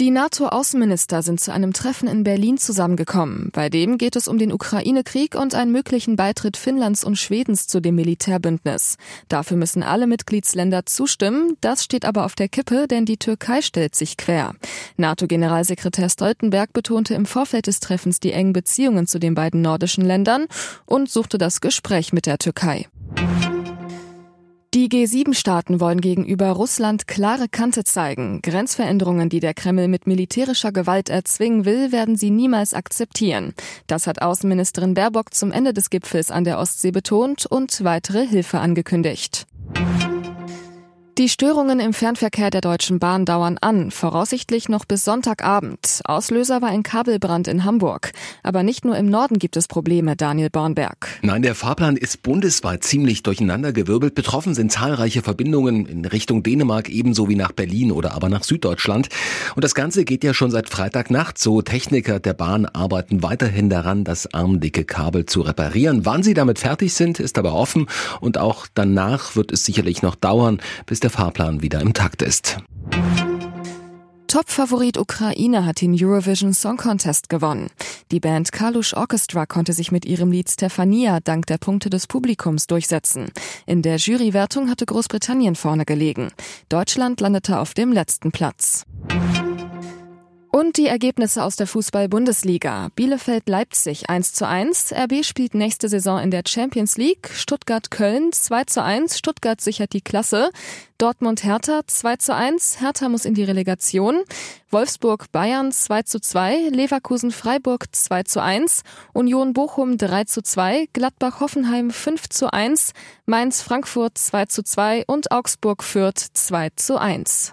Die NATO-Außenminister sind zu einem Treffen in Berlin zusammengekommen. Bei dem geht es um den Ukraine-Krieg und einen möglichen Beitritt Finnlands und Schwedens zu dem Militärbündnis. Dafür müssen alle Mitgliedsländer zustimmen. Das steht aber auf der Kippe, denn die Türkei stellt sich quer. NATO-Generalsekretär Stoltenberg betonte im Vorfeld des Treffens die engen Beziehungen zu den beiden nordischen Ländern und suchte das Gespräch mit der Türkei. Die G7-Staaten wollen gegenüber Russland klare Kante zeigen. Grenzveränderungen, die der Kreml mit militärischer Gewalt erzwingen will, werden sie niemals akzeptieren. Das hat Außenministerin Baerbock zum Ende des Gipfels an der Ostsee betont und weitere Hilfe angekündigt. Die Störungen im Fernverkehr der Deutschen Bahn dauern an, voraussichtlich noch bis Sonntagabend. Auslöser war ein Kabelbrand in Hamburg. Aber nicht nur im Norden gibt es Probleme, Daniel Bornberg. Nein, der Fahrplan ist bundesweit ziemlich durcheinandergewirbelt. Betroffen sind zahlreiche Verbindungen in Richtung Dänemark ebenso wie nach Berlin oder aber nach Süddeutschland. Und das Ganze geht ja schon seit Freitagnacht so. Techniker der Bahn arbeiten weiterhin daran, das armdicke Kabel zu reparieren. Wann sie damit fertig sind, ist aber offen. Und auch danach wird es sicherlich noch dauern, bis der Fahrplan wieder im Takt ist. Top-Favorit Ukraine hat den Eurovision Song Contest gewonnen. Die Band Kalush Orchestra konnte sich mit ihrem Lied Stefania dank der Punkte des Publikums durchsetzen. In der Jurywertung hatte Großbritannien vorne gelegen. Deutschland landete auf dem letzten Platz. Und die Ergebnisse aus der Fußball-Bundesliga. Bielefeld-Leipzig 1 zu 1. RB spielt nächste Saison in der Champions League. Stuttgart-Köln 2 zu 1. Stuttgart sichert die Klasse. Dortmund-Hertha 2 zu 1. Hertha muss in die Relegation. Wolfsburg-Bayern 2 zu 2. Leverkusen-Freiburg 2 zu 1. Union-Bochum 3 zu 2. Gladbach-Hoffenheim 5 zu 1. Mainz-Frankfurt 2 zu 2 und Augsburg-Fürth 2 zu 1.